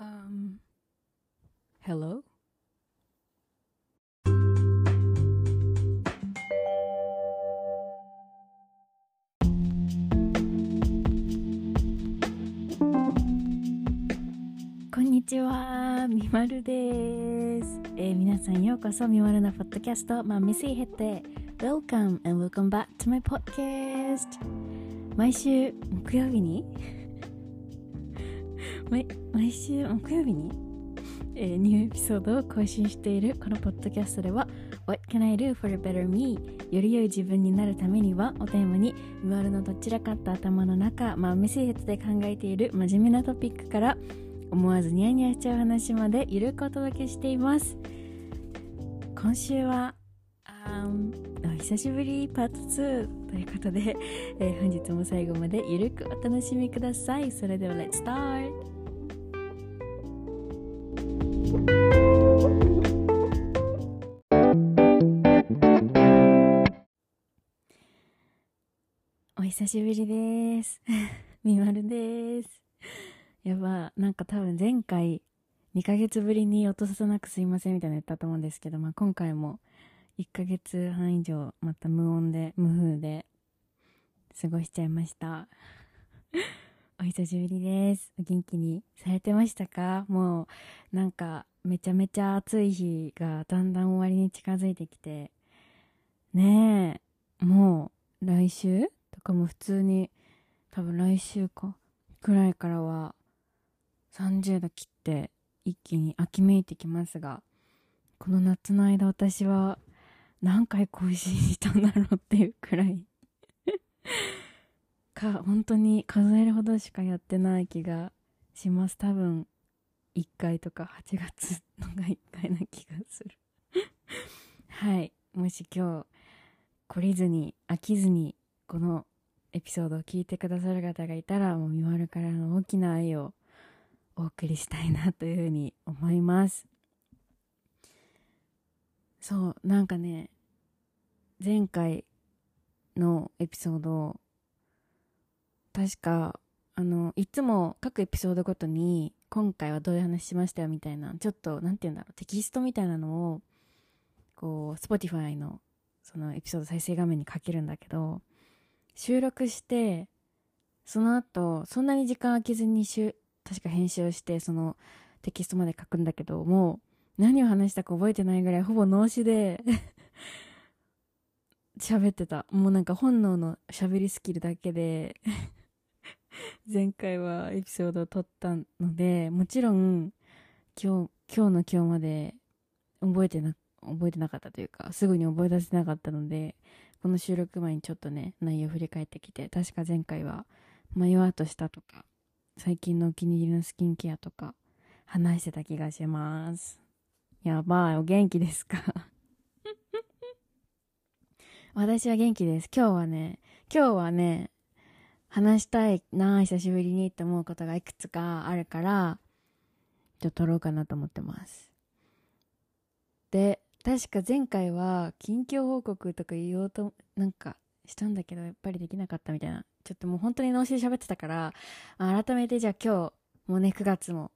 Um, hello? こんにちは、みまるです。えー皆さんようこそ。みまるのポッドキャスト、まあ、ミスイヘッテ Welcome and welcome back to my podcast 毎週木曜日に？毎毎週木曜日に、えーニューエピソードを更新しているこのポッドキャストでは What can I do for a better me? より良い自分になるためにはをテーマにみまるのどちらかった頭の中、まあ、メシヘッドで考えている真面目なトピックから思わずニヤニヤしちゃう話までゆるくお届けしています今週はあ久しぶりパート2ということで、えー本日も最後までゆるくお楽しみくださいそれでは Let's start! お久しぶりです。みまるです。やば、なんか多分前回2ヶ月ぶりに音ささなくすいませんみたいなの言ったと思うんですけど、まあ今回も1ヶ月半以上また無音で、無風で過ごしちゃいました。お久しぶりです。お元気にされてましたか？もうなんかめちゃめちゃ暑い日がだんだん終わりに近づいてきて、ねえ、もう来週？かも普通に多分来週かくらいからは30度切って一気に秋めいてきますがこの夏の間私は何回更新したんだろうっていうくらい か本当に数えるほどしかやってない気がします。多分1回とか8月のが1回な気がする。はい。もし今日懲りずに飽きずにこのエピソードを聞いてくださる方がいたらもう見わるからの大きな愛をお送りしたいなというふうに思います。そうなんかね前回のエピソード確かあのいつも各エピソードごとに今回はどういう話しましたよみたいなちょっとなんて言うんだろうテキストみたいなのをこう Spotify のそのエピソード再生画面に書けるんだけど収録してその後そんなに時間空けずに確か編集をしてそのテキストまで書くんだけどもう何を話したか覚えてないぐらいほぼ脳死で 喋ってた。もうなんか本能の喋りスキルだけで 前回はエピソードを撮ったのでもちろん今日今日の今日まで覚えてな覚えてなかったというかすぐに覚え出せなかったのでこの収録前にちょっとね内容振り返ってきて確か前回は迷わとしたとか最近のお気に入りのスキンケアとか話してた気がします。やばいお元気ですか？私は元気です。今日はね今日はね話したいな久しぶりにって思うことがいくつかあるからちょっと撮ろうかなと思ってます。で確か前回は近況報告とか言おうとなんかしたんだけどやっぱりできなかったみたいな。ちょっともう本当に脳死で喋ってたから改めてじゃあ今日もうね9月も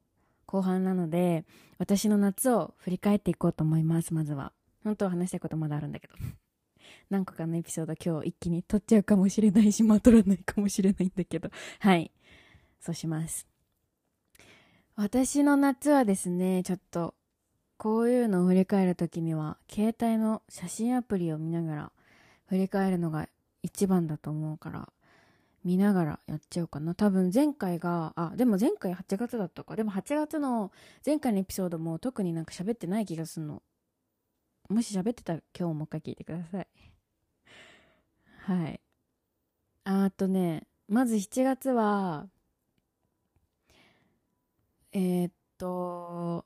後半なので私の夏を振り返っていこうと思いますまずは。本当は話したいことまだあるんだけど。何個かのエピソード今日一気に撮っちゃうかもしれないしまあ撮らないかもしれないんだけど。はい。そうします。私の夏はですねちょっとこういうのを振り返るときには携帯の写真アプリを見ながら振り返るのが一番だと思うから見ながらやっちゃおうかな。多分前回があでも前回8月だったか。でも8月の前回のエピソードも特になんか喋ってない気がするの。もし喋ってたら今日もう一回聞いてください。はい。あとねまず7月はえーっと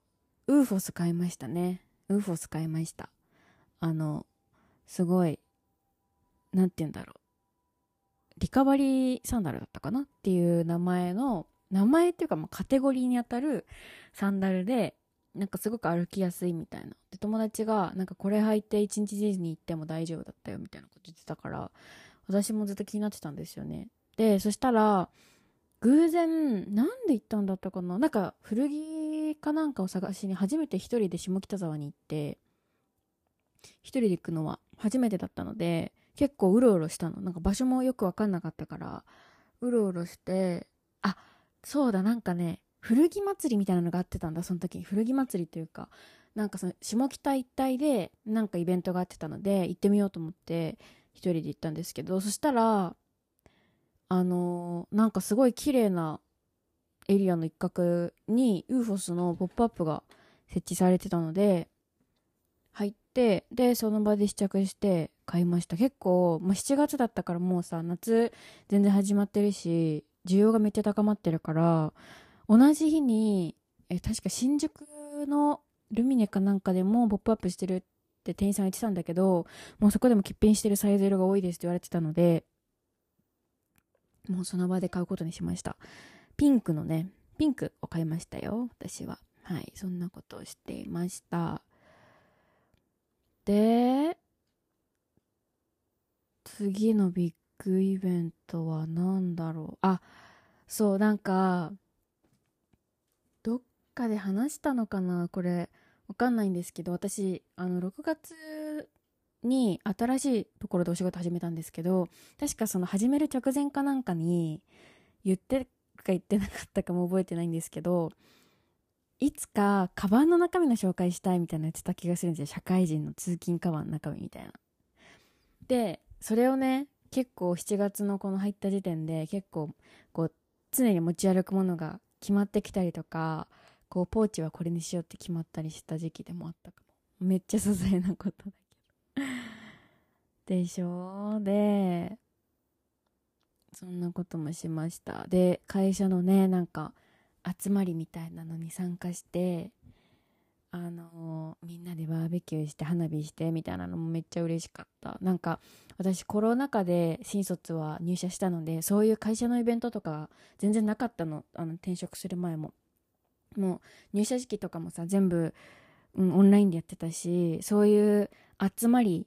ウーフォス買いましたね。ウーフォス買いました。あのすごいなんて言うんだろう。リカバリーサンダルだったかな？っていう名前の名前っていうかまカテゴリーにあたるサンダルでなんかすごく歩きやすいみたいな。で友達がなんかこれ履いて一日ディズニー行っても大丈夫だったよみたいなこと言ってたから私もずっと気になってたんですよね。でそしたら偶然なんで行ったんだったかな？なんか古着かなんかを探しに初めて一人で下北沢に行って一人で行くのは初めてだったので結構うろうろしたの。なんか場所もよく分かんなかったからうろうろしてあそうだなんかね古着祭りみたいなのがあってたんだその時。に古着祭りというかなんかその下北一帯でなんかイベントがあってたので行ってみようと思って一人で行ったんですけどそしたらあのー、なんかすごい綺麗なエリアの一角に UFOS のポップアップが設置されてたので入ってでその場で試着して買いました。結構、まあ、7月だったからもうさ夏全然始まってるし需要がめっちゃ高まってるから同じ日にえ確か新宿のルミネかなんかでもポップアップしてるって店員さん言ってたんだけどもうそこでも欠品してるサイズ色が多いですって言われてたのでもうその場で買うことにしました。ピンクのねピンクを買いましたよ私は。はいそんなことをしていました。で次のビッグイベントは何だろう。あそうなんかどっかで話したのかなこれ。わかんないんですけど私あの6月に新しいところでお仕事始めたんですけど確かその始める直前かなんかに言ってか言ってなかったかも覚えてないんですけどいつかカバンの中身の紹介したいみたいな言ってた気がするんですよ。社会人の通勤カバンの中身みたいな。でそれをね結構7月のこの入った時点で結構こう常に持ち歩くものが決まってきたりとかこうポーチはこれにしようって決まったりした時期でもあったかも。めっちゃ些細なことだでしょ？でそんなこともしました。で会社のねなんか集まりみたいなのに参加してあのみんなでバーベキューして花火してみたいなのもめっちゃ嬉しかった。なんか私コロナ禍で新卒は入社したのでそういう会社のイベントとか全然なかったの。あの転職する前も。もう入社式とかもさ全部、うん、オンラインでやってたしそういう集まり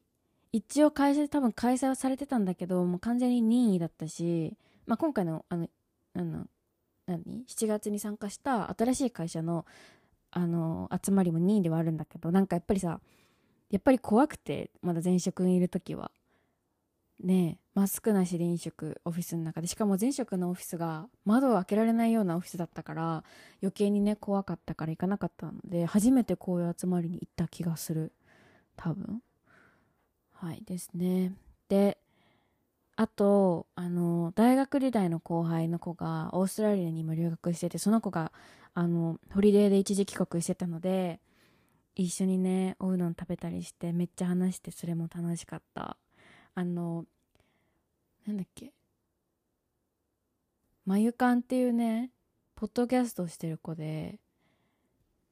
一応会社で多分開催はされてたんだけどもう完全に任意だったし、まあ、今回のあのあの何？7月に参加した新しい会社のあの集まりも任意ではあるんだけどなんかやっぱりさやっぱり怖くてまだ前職にいる時は。ねマスクなしで飲食オフィスの中で。しかも前職のオフィスが窓を開けられないようなオフィスだったから余計にね怖かったから行かなかったので初めてこういう集まりに行った気がする。多分。はいですね。であとあの大学時代の後輩の子がオーストラリアに今留学しててその子があのホリデーで一時帰国してたので一緒にねおうどん食べたりしてめっちゃ話してそれも楽しかった。あのなんだっけ。まゆかんっていうねポッドキャストをしてる子で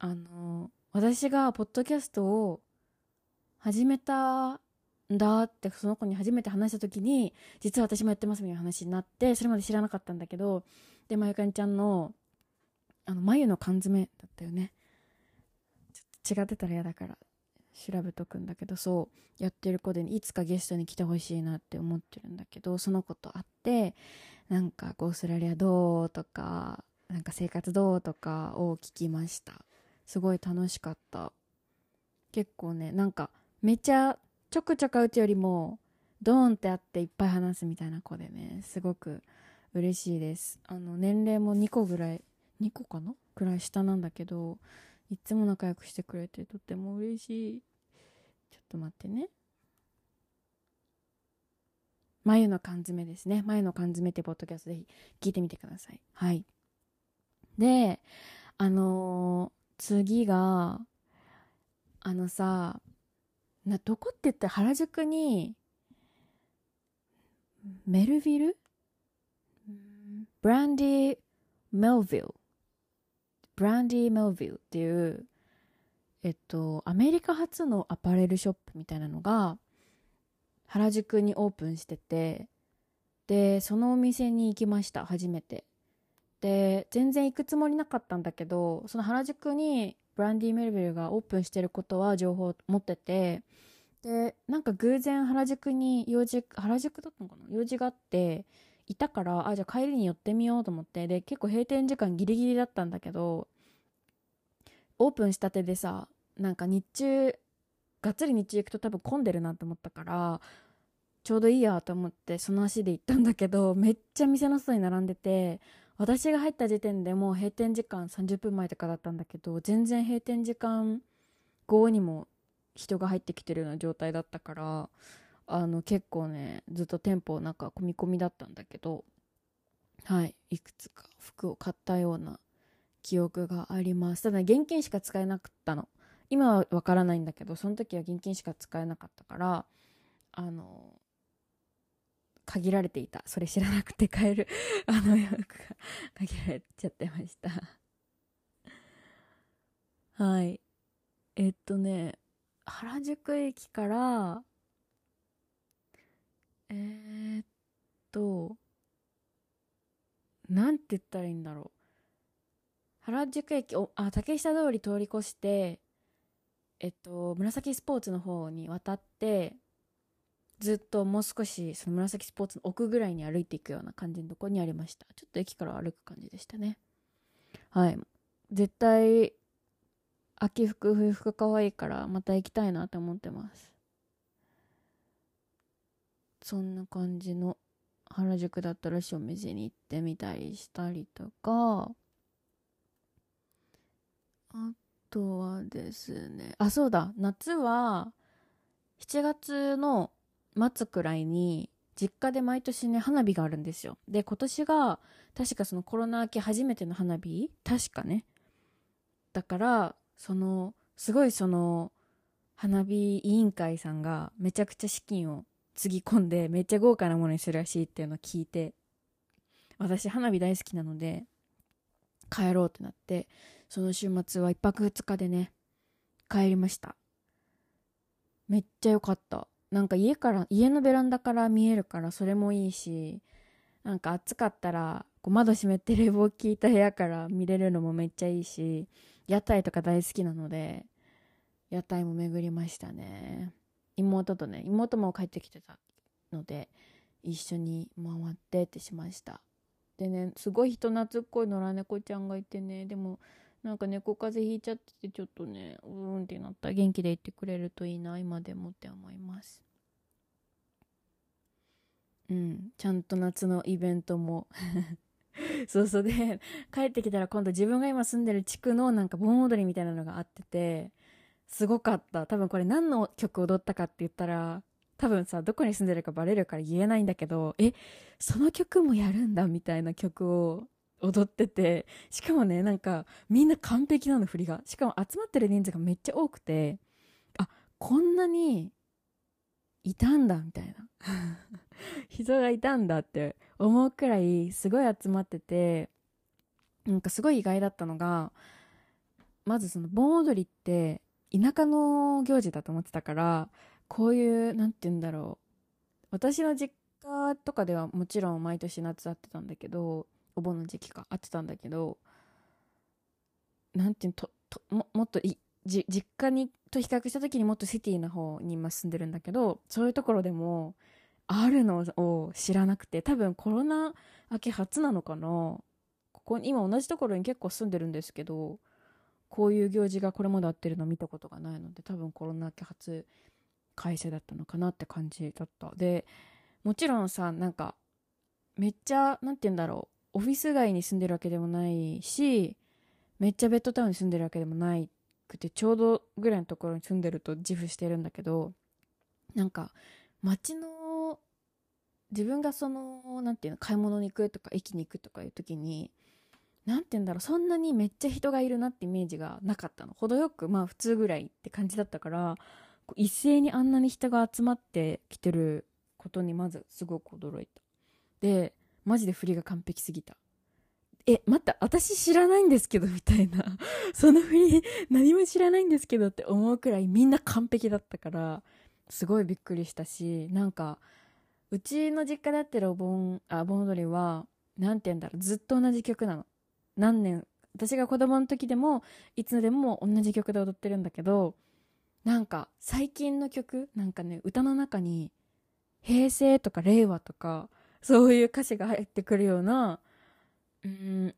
あの私がポッドキャストを始めたんだってその子に初めて話した時に実は私もやってますみたいな話になってそれまで知らなかったんだけどでまゆかんちゃんのあの眉の缶詰だったよね。ちょっと違ってたら嫌だから調べとくんだけどそうやってる子で、いつかゲストに来てほしいなって思ってるんだけどその子と会ってなんかオーストラリアどうとかなんか生活どうとかを聞きました。すごい楽しかった。結構ねなんかめっちゃちょくちょく会うよりもドーンってあっていっぱい話すみたいな子でねすごく嬉しいです。あの年齢も2個ぐらい2個かな？くらい下なんだけどいつも仲良くしてくれてとっても嬉しい。ちょっと待ってね。眉の缶詰ですね。眉の缶詰ってポッドキャストぜひ聞いてみてください。はい。であのー、次があのさなどこって言ったら原宿にメルヴィル？ブランディ・メルヴィル。ブランディ・メルヴィルっていうえっとアメリカ初のアパレルショップみたいなのが原宿にオープンしててでそのお店に行きました初めて。で全然行くつもりなかったんだけどその原宿にブランディ・メルベルがオープンしてることは情報持っててでなんか偶然原宿に用事原宿だったのかな？用事があっていたからあじゃあ帰りに寄ってみようと思ってで結構閉店時間ギリギリだったんだけどオープンしたてでさなんか日中がっつり日中行くと多分混んでるなと思ったからちょうどいいやと思ってその足で行ったんだけどめっちゃ店の外に並んでて私が入った時点でもう閉店時間30分前とかだったんだけど全然閉店時間後にも人が入ってきてるような状態だったからあの結構ねずっと店舗なんか込み込みだったんだけどはいいくつか服を買ったような記憶があります。ただ現金しか使えなかったの。今はわからないんだけどその時は現金しか使えなかったからあの限られていた。それ知らなくて買える。あの洋服が限られちゃってました。はい。えっとね原宿駅からえー、っとなんて言ったらいいんだろう。原宿駅おあ竹下通り通り越してえっと紫スポーツの方に渡ってずっともう少しその紫スポーツの奥ぐらいに歩いていくような感じのとこにありました。ちょっと駅から歩く感じでしたね。はい。絶対秋服冬服かわいからまた行きたいなと思ってます。そんな感じの原宿だったらしいお店に行ってみたりしたりとか。あとはですね。あそうだ。夏は7月の末くらいに実家で毎年ね花火があるんですよ。で今年が確かそのコロナ明け初めての花火？確かね。だからそのすごいその花火委員会さんがめちゃくちゃ資金をつぎ込んでめっちゃ豪華なものにするらしいっていうのを聞いて私花火大好きなので帰ろうってなってその週末は1泊2日でね帰りました。めっちゃ良かった。なんか家から家のベランダから見えるからそれもいいしなんか暑かったらこう窓閉めて冷房効いた部屋から見れるのもめっちゃいいし屋台とか大好きなので屋台も巡りましたね。妹とね妹も帰ってきてたので一緒に回ってってしました。でねすごい人懐っこい野良猫ちゃんがいてねでもなんか猫風邪ひいちゃっててちょっとねうーんってなった。元気でいてくれるといいな今でもって思います。うん。ちゃんと夏のイベントも。そうそう。で帰ってきたら今度自分が今住んでる地区のなんか盆踊りみたいなのがあっててすごかった。多分これ何の曲踊ったかって言ったら多分さどこに住んでるかバレるから言えないんだけどえその曲もやるんだみたいな曲を踊っててしかもねなんかみんな完璧なの振りが。しかも集まってる人数がめっちゃ多くてあこんなにいたんだみたいな。人がいたんだって思うくらいすごい集まっててなんかすごい意外だったのがまずその盆踊りって田舎の行事だと思ってたからこういう何て言うんだろう。私の実家とかではもちろん毎年夏会ってたんだけどお盆の時期か会ってたんだけど何て言うととももっといじ実家にと比較した時にもっとシティの方に今住んでるんだけどそういうところでもあるのを知らなくて多分コロナ明け初なのかな。ここ今同じところに結構住んでるんですけどこういう行事がこれまであってるの見たことがないので多分コロナ明け初開催だったのかなって感じだった。でもちろんさなんかめっちゃ何て言うんだろうオフィス街に住んでるわけでもないしめっちゃベッドタウンに住んでるわけでもないくてちょうどぐらいのところに住んでると自負してるんだけどなんか街の自分がその何て言うの買い物に行くとか駅に行くとかいう時に何て言うんだろうそんなにめっちゃ人がいるなってイメージがなかったの。程よくまあ普通ぐらいって感じだったから一斉にあんなに人が集まってきてることにまずすごく驚いた。でマジで振りが完璧すぎたえ、待った、私知らないんですけど、みたいな。その振り、何も知らないんですけどって思うくらいみんな完璧だったから、すごいびっくりしたし、なんか、うちの実家でやってるお盆、あ、盆踊りは、なんて言うんだろう、ずっと同じ曲なの。何年、私が子供の時でも、いつでも同じ曲で踊ってるんだけど、なんか、最近の曲、なんかね、歌の中に、平成とか令和とか、そういう歌詞が入ってくるような、うん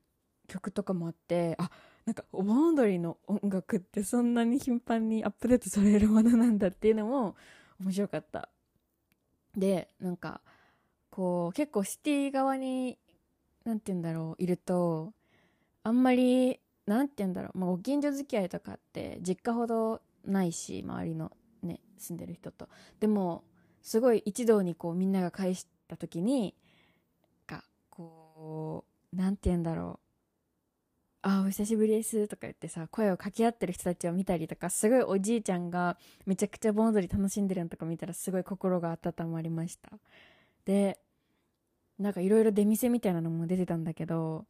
曲とかもあってあなんかお盆踊りの音楽ってそんなに頻繁にアップデートされるものなんだっていうのも面白かった。でなんかこう結構シティ側に何て言うんだろういるとあんまり何て言うんだろう、まあ、ご近所付き合いとかって実家ほどないし周りのね住んでる人と。でもすごい一堂にこうみんなが返した時にがこう何て言うんだろう。あお久しぶりですとか言ってさ声を掛け合ってる人たちを見たりとかすごいおじいちゃんがめちゃくちゃ盆踊り楽しんでるのとか見たらすごい心が温まりました。でなんかいろいろ出店みたいなのも出てたんだけど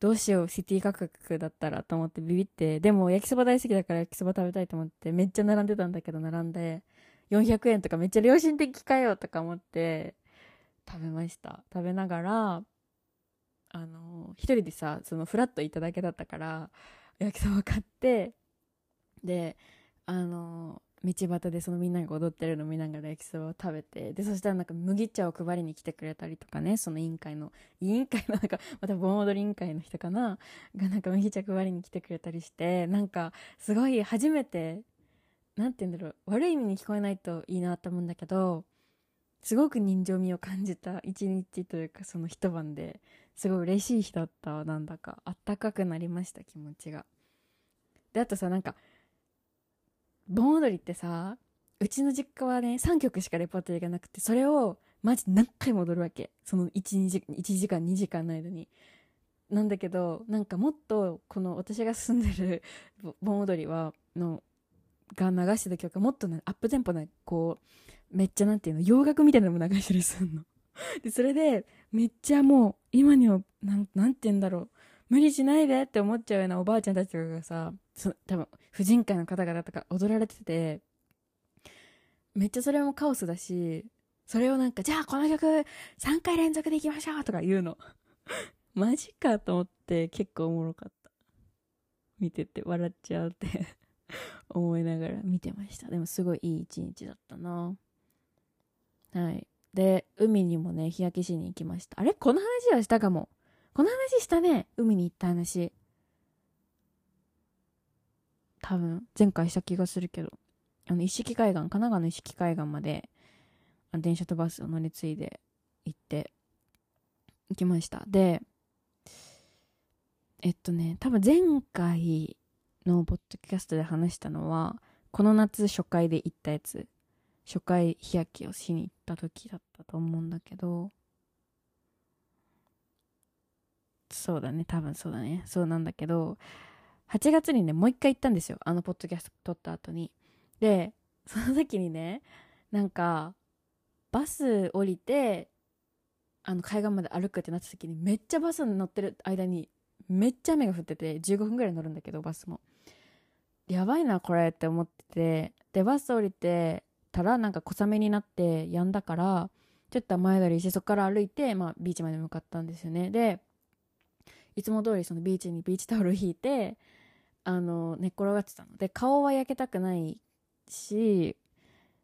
どうしようシティ価格だったらと思ってビビってでも焼きそば大好きだから焼きそば食べたいと思ってめっちゃ並んでたんだけど並んで400円とかめっちゃ良心的かよとか思って食べました。食べながらあの一人でさそのフラットいただけだったから焼きそば買ってであの道端でそのみんなが踊ってるの見ながら焼きそばを食べてでそしたらなんか麦茶を配りに来てくれたりとかねその委員会の委員会のなんかまた盆踊り委員会の人かな？がなんか麦茶配りに来てくれたりしてなんかすごい初めて何て言うんだろう悪い意味に聞こえないといいなと思うんだけどすごく人情味を感じた一日というかその一晩ですごい嬉しい日だったなんだかあったかくなりました気持ちが。であとさなんか盆踊りってさうちの実家はね3曲しかレパートリーがなくてそれをマジ何回も踊るわけ。その 1, 時1時間2時間の間に。なんだけどなんかもっとこの私が住んでる盆踊りはのが流してた曲がもっとアップテンポなこうめっちゃなんていうの洋楽みたいなのも流したりすんの。でそれでめっちゃもう今にはなんなんて言うんだろう。無理しないでって思っちゃうようなおばあちゃんたちとかがさそ多分婦人会の方々とか踊られててめっちゃそれもカオスだしそれをなんかじゃあこの曲3回連続でいきましょうとか言うの。マジかと思って結構おもろかった。見てて笑っちゃうって。思いながら見てました。でもすごいいい一日だったな。はい。で海にもね日焼けしに行きました。あれ？この話はしたかも。この話したね。海に行った話。多分前回した気がするけど。あの一色海岸神奈川の一色海岸まで電車とバスを乗り継いで行って行きました。でえっとね多分前回のポッドキャストで話したのはこの夏初回で行ったやつ。初回日焼けをしに行った時だったと思うんだけどそうだね多分そうだね。そうなんだけど8月にねもう一回行ったんですよ。あのポッドキャスト撮った後に。でその時にねなんかバス降りてあの海岸まで歩くってなった時にめっちゃバスに乗ってる間にめっちゃ雨が降ってて15分ぐらい乗るんだけどバスも。やばいなこれって思ってて。でバス降りてたらなんか小雨になって止んだからちょっと前取りしてそこから歩いて、まあ、ビーチまで向かったんですよね。でいつも通りそのビーチにビーチタオルを引いてあの寝っ転がってたの。で顔は焼けたくないし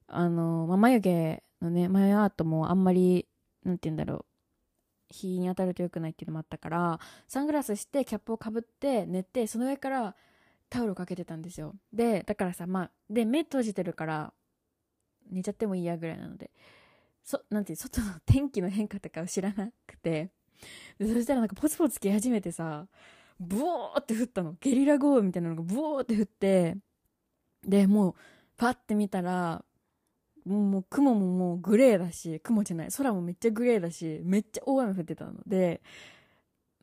あの、まあ、眉毛のね眉アートもあんまりなんて言うんだろう日に当たると良くないっていうのもあったからサングラスしてキャップをかぶって寝てその上からタオルをかけてたんですよ。でだからさまあで目閉じてるから寝ちゃってもいいやぐらいなのでそなんていう外の天気の変化とかを知らなくてでそしたらなんかポツポツ来始めてさブオーって降ったの。ゲリラ豪雨みたいなのがブオーって降ってでもうパッて見たらもう雲ももうグレーだし雲じゃない空もめっちゃグレーだしめっちゃ大雨降ってたの。で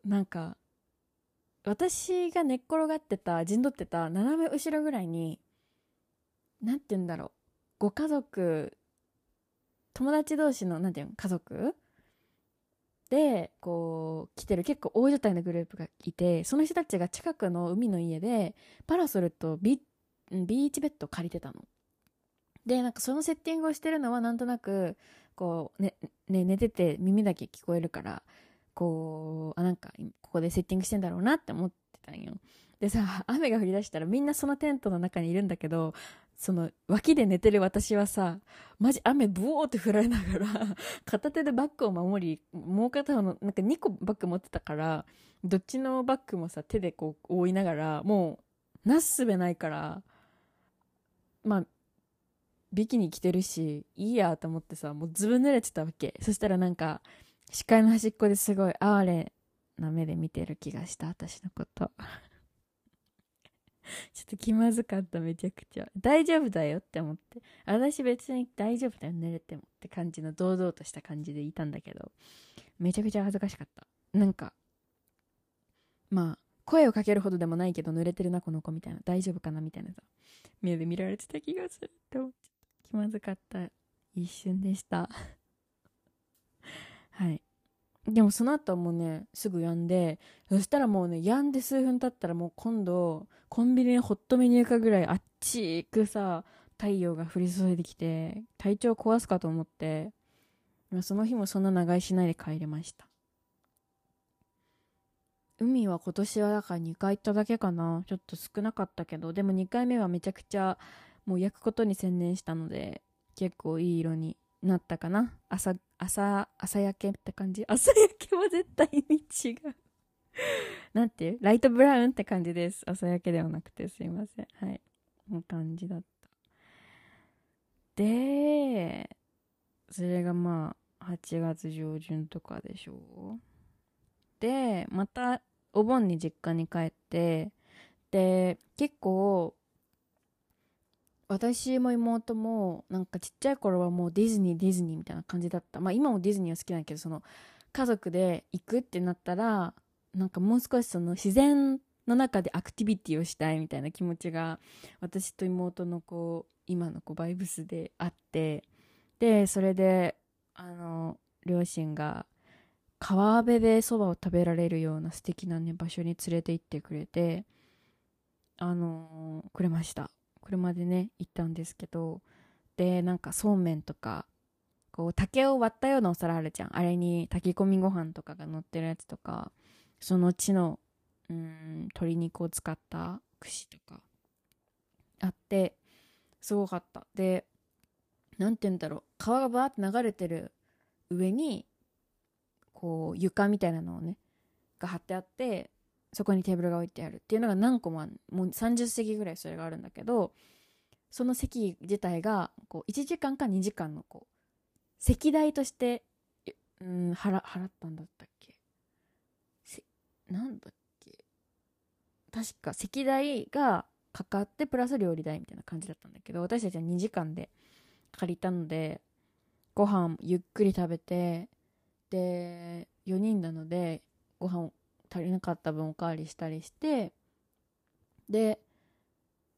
なんか私が寝っ転がってた陣取ってた斜め後ろぐらいに何て言うんだろう。ご家族友達同士の何て言うの家族？でこう来てる結構大所帯のグループがいてその人たちが近くの海の家でパラソルとビビーチベッド借りてたの。でなんかそのセッティングをしてるのはなんとなくこうねね寝てて耳だけ聞こえるからこうあなんかここでセッティングしてんだろうなって思ってたんよ。でさ雨が降り出したらみんなそのテントの中にいるんだけどその脇で寝てる私はさマジ雨ブオーって降られながら 片手でバッグを守りもう片方のなんか2個バッグ持ってたからどっちのバッグもさ手でこう覆いながらもうなすすべないからまあビキニ着てるしいいやと思ってさもうずぶ濡れてたわけ。そしたらなんか視界の端っこですごい哀れな目で見てる気がした私のこと。ちょっと気まずかっためちゃくちゃ。大丈夫だよって思って。私別に大丈夫だよ寝れてもって感じの堂々とした感じでいたんだけど。めちゃくちゃ恥ずかしかった。なんかまあ声をかけるほどでもないけど濡れてるなこの子みたいな。大丈夫かなみたいなさ。目で見られてた気がするって思っちゃった。気まずかった一瞬でした。はい。でもその後はもうねすぐ止んでそしたらもうね止んで数分経ったらもう今度コンビニのホットメニューかぐらいあっちくさ太陽が降り注いできて体調壊すかと思ってその日もそんな長居しないで帰りました。海は今年はだから2回行っただけかな。ちょっと少なかったけどでも2回目はめちゃくちゃもう焼くことに専念したので結構いい色になったかな？朝朝朝焼けって感じ？朝焼けは絶対に違う。なんていう？ライトブラウンって感じです。朝焼けではなくてすいません。はい。こんな感じだった。でそれがまあ8月上旬とかでしょ？うでまたお盆に実家に帰ってで結構私も妹もなんかちっちゃい頃はもうディズニーディズニーみたいな感じだった。まあ今もディズニーは好きなんだけどその家族で行くってなったらなんかもう少しその自然の中でアクティビティをしたいみたいな気持ちが私と妹のこう今のこうバイブスであってでそれであの両親が川辺でそばを食べられるような素敵なね場所に連れて行ってくれてあのくれました。車でね行ったんですけどでなんかそうめんとかこう竹を割ったようなお皿あるじゃん。あれに炊き込みご飯とかが乗ってるやつとかその地のうん鶏肉を使った串とかあってすごかった。で何て言うんだろう。川がバーって流れてる上にこう床みたいなのをねが張ってあってそこにテーブルが置いてあるっていうのが何個もあもう30席ぐらいそれがあるんだけどその席自体がこう1時間か2時間のこう席代としてうん払払ったんだったっけ？なんだっけ？確か席代がかかってプラス料理代みたいな感じだったんだけど私たちは2時間で借りたのでご飯ゆっくり食べてで4人なのでご飯足りなかった分おかわりしたりしてで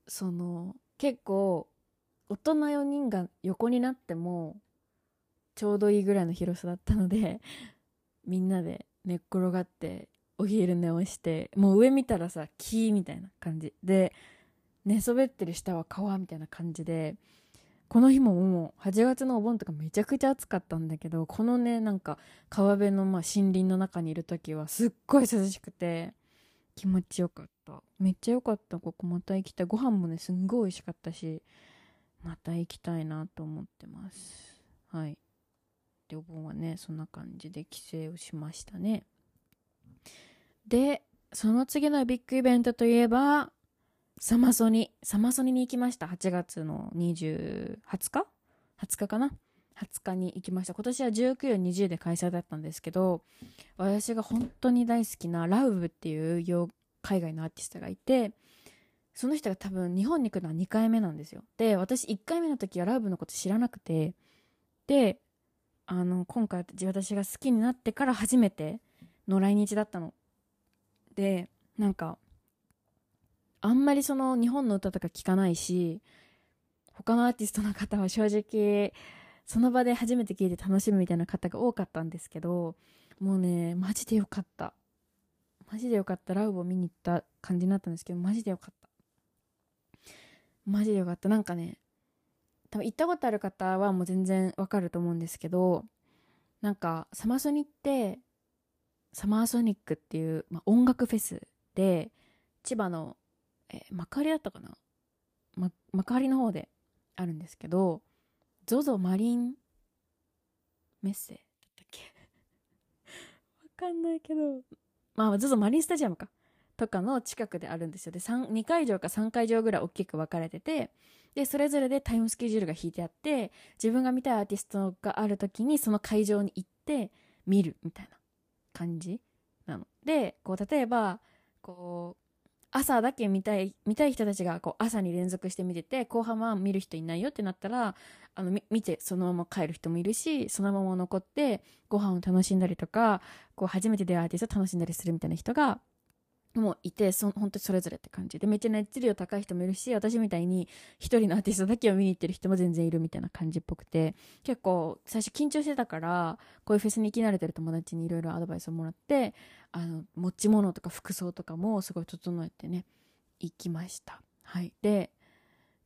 その結構大人4人が横になってもちょうどいいぐらいの広さだったので みんなで寝っ転がってお昼寝をしてもう上見たらさ木みたいな感じ。で寝そべってる下は川みたいな感じでこの日ももう8月のお盆とかめちゃくちゃ暑かったんだけどこのねなんか川辺のまあ森林の中にいる時はすっごい涼しくて気持ちよかった。めっちゃよかった。ここまた行きたい。ご飯もねすんごい美味しかったしまた行きたいなと思ってます。はい。でお盆はねそんな感じで帰省をしましたね。でその次のビッグイベントといえばサマソニ、サマソニに行きました。8月の20、20日 ?20 日かな ?20 日に行きました。今年は19、20で開催だったんですけど、私が本当に大好きなラウブっていう海外のアーティストがいて、その人が多分日本に来るのは2回目なんですよ。で、私1回目の時はラウブのこと知らなくて、で、あの、今回私が好きになってから初めての来日だったの。で、なんか、あんまりその日本の歌とか聞かないし他のアーティストの方は正直その場で初めて聴いて楽しむみたいな方が多かったんですけどもうねマジでよかった。マジでよかった。ラウブを見に行った感じになったんですけどマジでよかった。マジでよかった。なんかね多分行ったことある方はもう全然わかると思うんですけどなんかサマソニってサマーソニックっていう、まあ、音楽フェスで千葉のえー、幕張だったかな？ま、幕張の方であるんですけど ZOZO マリンメッセだったっけ？わかんないけど。まあ ZOZO マリンスタジアムか。とかの近くであるんですよ。で2会場か3会場ぐらい大きく分かれててでそれぞれでタイムスケジュールが引いてあって自分が見たいアーティストがある時にその会場に行って見るみたいな感じなの。でこう例えばこう朝だけ見たい見たい人たちがこう朝に連続して見てて後半は見る人いないよってなったらあの見てそのまま帰る人もいるしそのまま残ってご飯を楽しんだりとかこう初めて出会うアーティストを楽しんだりするみたいな人がもいてそ本当にそれぞれって感じでめっちゃ熱量高い人もいるし私みたいに一人のアーティストだけを見に行ってる人も全然いるみたいな感じっぽくて。結構最初緊張してたからこういうフェスに行き慣れてる友達にいろいろアドバイスをもらってあの持ち物とか服装とかもすごい整えてね行きました。はい。で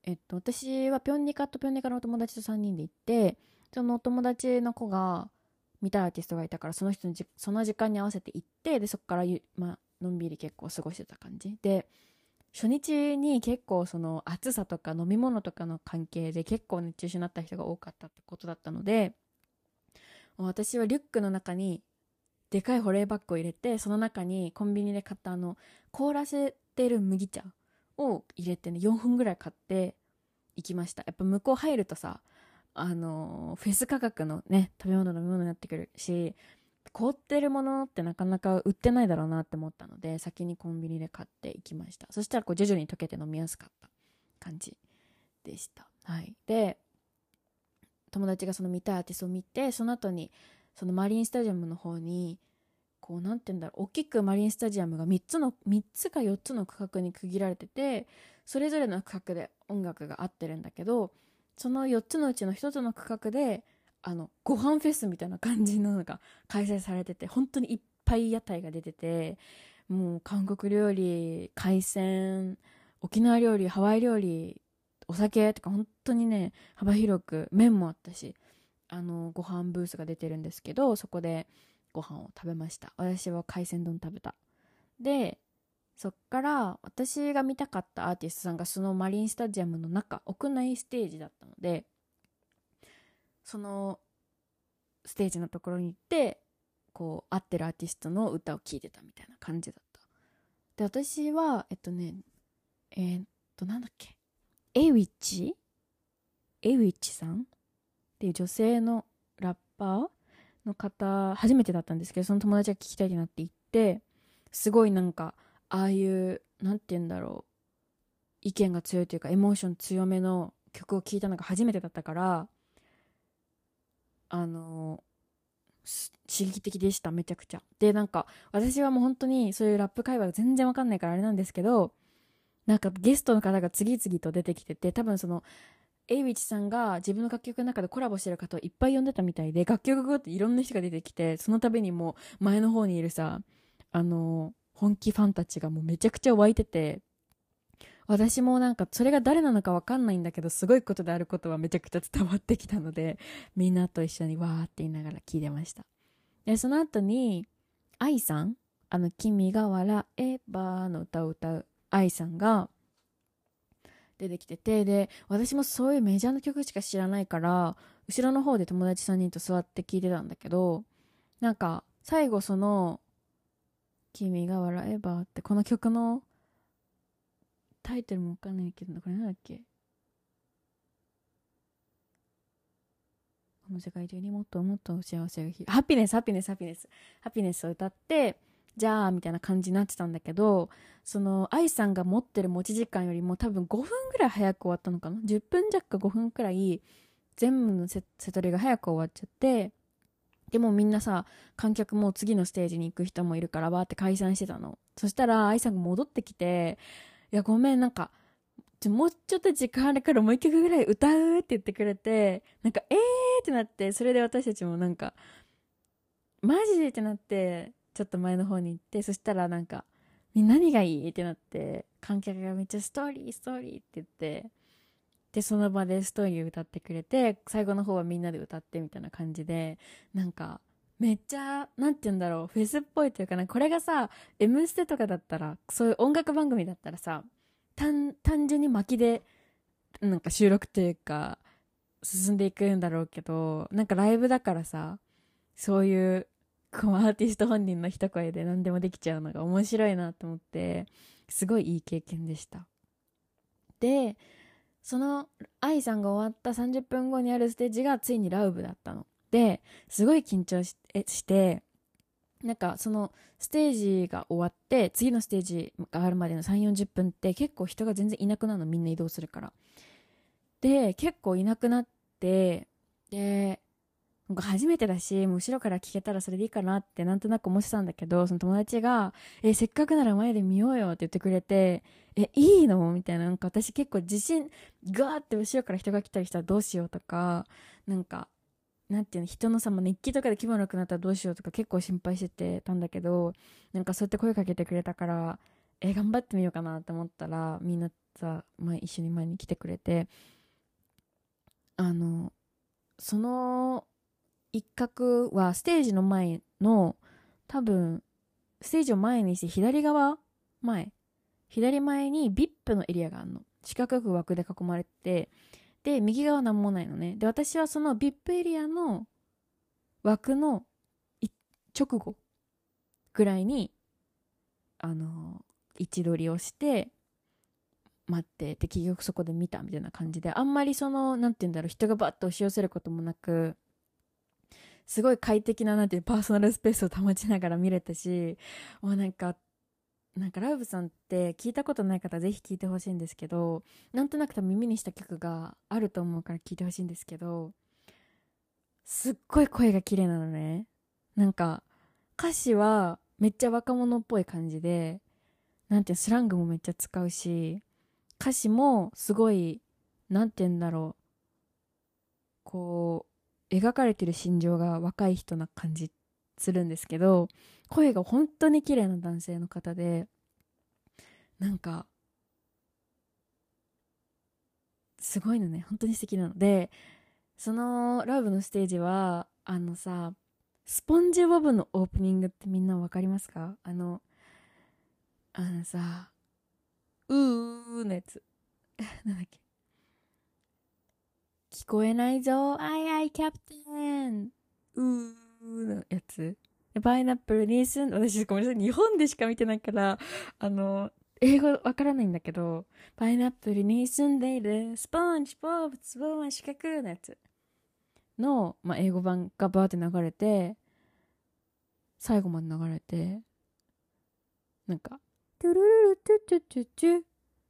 えっと私はピョンニカとピョンニカのお友達と3人で行ってそのお友達の子が見たいアーティストがいたからその人にその時間に合わせて行ってでそこから、まあ、のんびり結構過ごしてた感じ。で初日に結構その暑さとか飲み物とかの関係で結構熱中症になった人が多かったってことだったので私はリュックの中にでかい保冷バッグを入れてその中にコンビニで買ったあの凍らせてる麦茶を入れてね4分ぐらい買って行きました。やっぱ向こう入るとさあのフェス価格のね食べ物飲み物になってくるし凍ってるものってなかなか売ってないだろうなって思ったので先にコンビニで買っていきました。そしたらこう徐々に溶けて飲みやすかった感じでした。はい。で友達がその見たいアーティストを見てその後にそのマリンスタジアムの方にこう何て言うんだろう大きくマリンスタジアムが3つの3つか4つの区画に区切られててそれぞれの区画で音楽が合ってるんだけどその4つのうちの1つの区画であのご飯フェスみたいな感じののが開催されてて本当にいっぱい屋台が出ててもう韓国料理海鮮沖縄料理ハワイ料理お酒とか本当にね幅広く麺もあったしあのご飯ブースが出てるんですけどそこでご飯を食べました。私は海鮮丼食べた。でそっから私が見たかったアーティストさんがそのマリンスタジアムの中屋内ステージだったのでそのステージのところに行ってこう合ってるアーティストの歌を聴いてたみたいな感じだった。で私はえっとねえー、っとなんだっけ？エイウィッチ？エイウィッチさんっていう女性のラッパーの方初めてだったんですけどその友達が聞きたいってなって言ってすごいなんかああいう何て言うんだろう意見が強いというかエモーション強めの曲を聴いたのが初めてだったからあの刺激的でしためちゃくちゃ。でなんか私はもう本当にそういうラップ会話が全然わかんないからあれなんですけどなんかゲストの方が次々と出てきてて多分そのエイウィチさんが自分の楽曲の中でコラボしてる方をいっぱい呼んでたみたいで楽曲ごといろんな人が出てきてその度にもう前の方にいるさあの本気ファンたちがもうめちゃくちゃ湧いてて私もなんかそれが誰なのかわかんないんだけどすごいことであることはめちゃくちゃ伝わってきたので みんなと一緒にわーって言いながら聞いてました。でその後に愛さんあの「君が笑えば」の歌を歌う愛さんが出てきててで私もそういうメジャーな曲しか知らないから後ろの方で友達3人と座って聞いてたんだけどなんか最後その「君が笑えば」ってこの曲のタイトルもわかんないけど、これなんだっけ？この世界中にもっともっと幸せがひハピネスハピネスハピネスハピネスを歌ってじゃあみたいな感じになってたんだけどその愛さんが持ってる持ち時間よりも多分5分ぐらい早く終わったのかな？10分弱か5分くらい全部のセトリが早く終わっちゃってでもみんなさ観客も次のステージに行く人もいるからわーって解散してたの。そしたら愛さんが戻ってきていや、ごめん、なんか、もうちょっと時間あるからもう一曲ぐらい歌うって言ってくれて、なんか、えーってなって、それで私たちもなんか、マジでってなって、ちょっと前の方に行って、そしたらなんか、何がいいってなって、観客がめっちゃストーリー、ストーリーって言って、で、その場でストーリー歌ってくれて、最後の方はみんなで歌ってみたいな感じで、なんか、めっちゃ、なんて言うんだろう、フェスっぽいというかな、これがさ、M ステとかだったら、そういう音楽番組だったらさ、単、単純に巻きでなんか収録というか進んでいくんだろうけどなんかライブだからさそういうこうアーティスト本人の一声で何でもできちゃうのが面白いなと思ってすごいいい経験でした。でその愛さんが終わった30分後にあるステージがついにラウブだったの。ですごい緊張してなんかそのステージが終わって次のステージがあるまでの3 4 0分って結構人が全然いなくなるのみんな移動するからで結構いなくなってでなんか初めてだしもう後ろから聞けたらそれでいいかなってなんとなく思ってたんだけどその友達が「えせっかくなら前で見ようよ」って言ってくれて「えいいの?」みたいななんか私結構自信ガーって後ろから人が来たりしたらどうしようとかなんかなんていうの人のさ、まあ、日記とかで気分悪くなったらどうしようとか結構心配しててたんだけどなんかそうやって声かけてくれたからえ頑張ってみようかなって思ったらみんなさ、まあ、一緒に前に来てくれてあのその一角はステージの前の多分ステージを前にして左側前左前に VIP のエリアがあるの。四角く枠で囲まれてで、右側なんもないのね。で、私はその VIP エリアの枠の直後ぐらいに、あの、位置取りをして、待って、で、結局そこで見たみたいな感じで、あんまりその、なんて言うんだろう、人がバッと押し寄せることもなく、すごい快適な、なんていうパーソナルスペースを保ちながら見れたし、もうなんか、なんかライブさんって聞いたことない方ぜひ聞いてほしいんですけどなんとなく多分耳にした曲があると思うから聞いてほしいんですけどすっごい声が綺麗なのね。なんか歌詞はめっちゃ若者っぽい感じでなんていうスラングもめっちゃ使うし歌詞もすごいなんて言うんだろうこう描かれてる心情が若い人な感じするんですけど声が本当に綺麗な男性の方でなんかすごいのね本当に素敵なのでそのラブのステージはあのさスポンジボブのオープニングってみんな分かりますか？あのあのさうーのやつ。なんだっけ？聞こえないぞアイアイキャプテン。うー。のやつ。パイナップルに住ん私ごめんなさい、日本でしか見てないから、あの、英語わからないんだけど、パイナップルに住んでいるスポンジボブツボマン四角のやつ。の、まあ、英語版がバーって流れて、最後まで流れて、なんか、トゥルルルトゥトゥトゥトゥ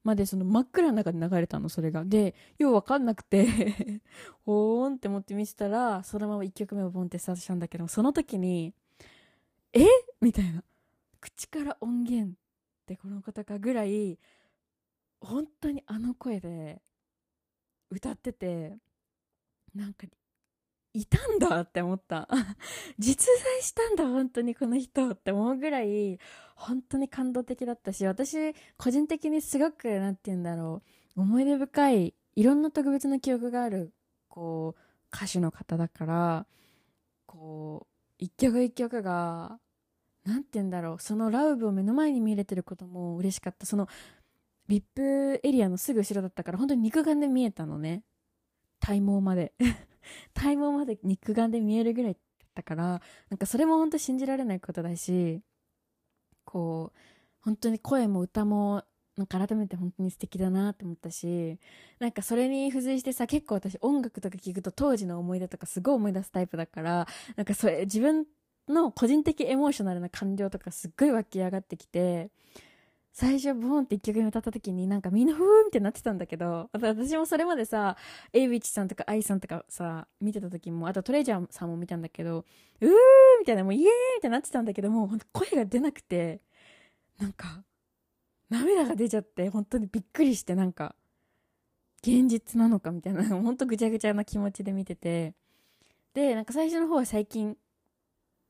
までその真っ暗の中で流れたの、それが。で、ようわかんなくて ほーんって思って見せたら、そのまま1曲目をボンってスタートしたんだけど、その時に、え？みたいな。口から音源ってこのことかぐらい、本当にあの声で歌ってて、なんか、いたんだって思った。実在したんだ、本当にこの人って思うぐらい、本当に感動的だったし、私、個人的にすごく、なんて言うんだろう、思い出深い、いろんな特別な記憶がある、こう、歌手の方だから、こう、一曲一曲が、なんて言うんだろう、そのラウブを目の前に見れてることも嬉しかった。その、VIP エリアのすぐ後ろだったから、本当に肉眼で見えたのね。体毛まで。体毛まで肉眼で見えるぐらいだったから、なんかそれも本当信じられないことだし、こう、本当に声も歌もなんか改めて本当に素敵だなって思ったし、なんかそれに付随してさ、結構私音楽とか聞くと当時の思い出とかすごい思い出すタイプだから、なんかそれ自分の個人的エモーショナルな感情とかすっごい湧き上がってきて、最初ボーンって一曲目歌った時になんかみんなふーんってなってたんだけど、私もそれまでさ、エイビッチさんとかアイさんとかさ、見てた時も、あとトレジャーさんも見たんだけど、うーみたいな、もうイエーイってなってたんだけどもうほんと、声が出なくて、なんか、涙が出ちゃって本当にびっくりしてなんか現実なのかみたいな本当ぐちゃぐちゃな気持ちで見てて。でなんか最初の方は最近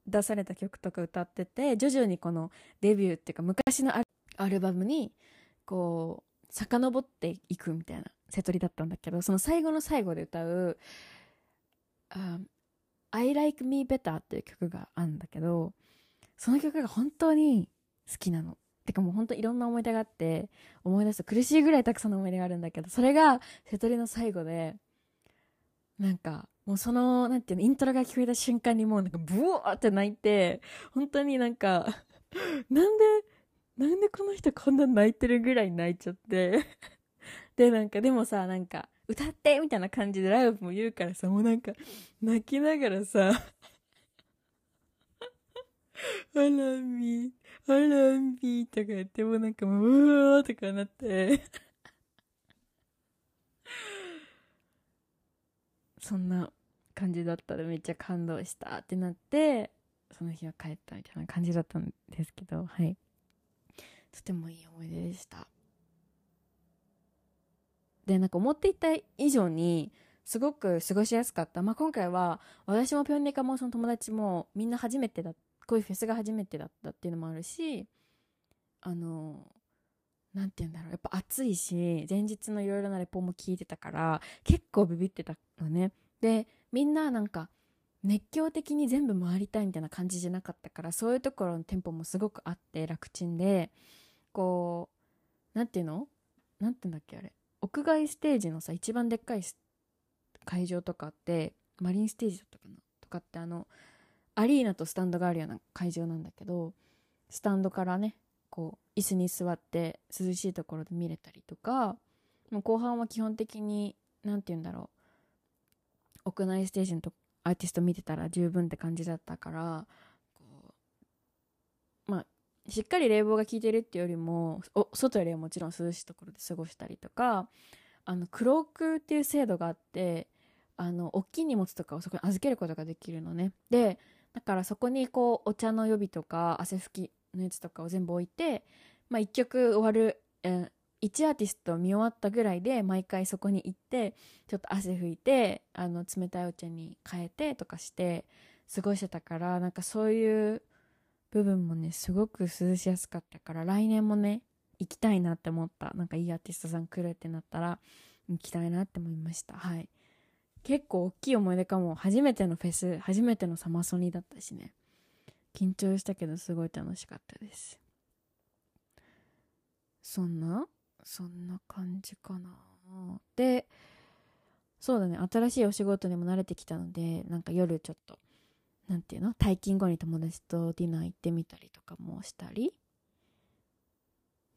出された曲とか歌ってて徐々にこのデビューっていうか昔のアルアルバムにこう遡っていくみたいな瀬取りだったんだけどその最後の最後で歌う「I Like Me Better」っていう曲があるんだけどその曲が本当に好きなの。てかもうほんといろんな思い出があって思い出すと苦しいぐらいたくさんの思い出があるんだけどそれが瀬戸りの最後でなんかもうそのなんていうのイントロが聞こえた瞬間にもうなんかブワーって泣いて本当になんか なんでなんでこの人こんな泣いてるぐらい泣いちゃって でなんかでもさなんか歌ってみたいな感じでライブも言うからさもうなんか泣きながらさあらみ、あらみとか言ってもなんかもう、うわーとかなって そんな感じだったらめっちゃ感動したってなって、その日は帰ったみたいな感じだったんですけど、はい。とてもいい思い出でした。で、なんか思っていた以上に、すごく過ごしやすかった。まあ、今回は、私もピョンネカもその友達もみんな初めてだ。こういうフェスが初めてだったっていうのもあるしあの何て言うんだろうやっぱ暑いし前日のいろいろなレポも聞いてたから結構ビビってたのねでみんななんか熱狂的に全部回りたいみたいな感じじゃなかったからそういうところのテンポもすごくあって楽ちんでこう何て言うの？何て言うんだっけあれ？屋外ステージのさ一番でっかい会場とかってマリンステージだったかな？とかってあのアリーナとスタンドがあるような会場なんだけどスタンドからねこう椅子に座って涼しいところで見れたりとかもう後半は基本的に何て言うんだろう。屋内ステージのとアーティスト見てたら十分って感じだったからしっかり冷房が効いてるっていうよりも外よりはもちろん涼しいところで過ごしたりとかあのクロークっていう制度があってあの大きい荷物とかをそこに預けることができるのね。でだからそこにこうお茶の予備とか汗拭きのやつとかを全部置いて、まあ、1曲終わる、えー、1アーティスト見終わったぐらいで毎回そこに行ってちょっと汗拭いてあの冷たいお茶に変えてとかして過ごしてたからなんかそういう部分もねすごく涼しやすかったから来年もね行きたいなって思った。なんかいいアーティストさん来るってなったら行きたいなって思いました。はい。結構大きい思い出かも。初めてのフェス初めてのサマソニだったしね。緊張したけどすごい楽しかったです。そんなそんな感じかな。でそうだね。新しいお仕事にも慣れてきたのでなんか夜ちょっとなんていうの？退勤後に友達とディナー行ってみたりとかもしたり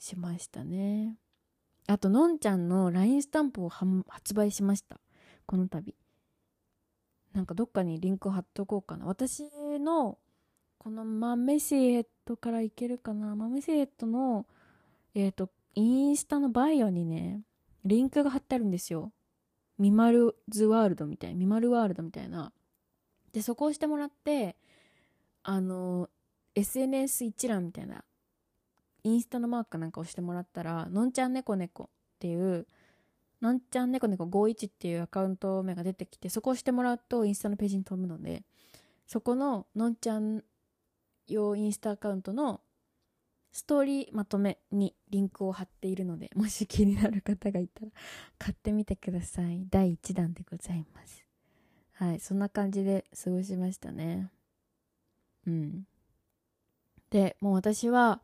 しましたね。あとのんちゃんの LINE スタンプを発売しました。この度。なんかどっかにリンク貼っとこうかな。私のこのマメシヘッドからいけるかな。マメシヘッドのえっ、ー、とインスタのバイオにねリンクが貼ってあるんですよ。ミマルズワールドみたいなミマルワールドみたいな。でそこをしてもらってあの SNS 一覧みたいなインスタのマークなんか押してもらったらのんちゃん猫猫っていうなんちゃん猫猫51っていうアカウント名が出てきて、そこをしてもらうとインスタのページに飛ぶので、そこののんちゃん用インスタアカウントのストーリーまとめにリンクを貼っているので、もし気になる方がいたら買ってみてください。第1弾でございます。はい、そんな感じで過ごしましたね。うん。で、もう私は、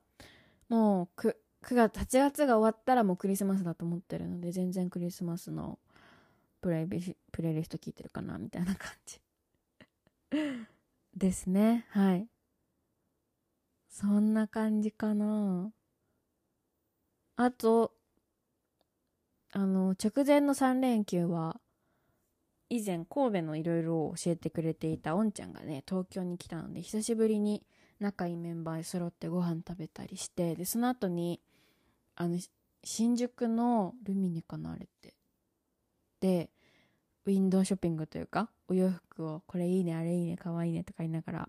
もうく、9月8月が終わったらもうクリスマスだと思ってるので全然クリスマスのプレイプレイリスト聞いてるかなみたいな感じ ですねはいそんな感じかなあとあの直前の3連休は以前神戸のいろいろを教えてくれていたおんちゃんがね東京に来たので久しぶりに仲いいメンバー揃ってご飯食べたりしてでその後にあの新宿のルミネかなあれって。でウィンドウショッピングというかお洋服をこれいいねあれいいねかわいいねとか言いながら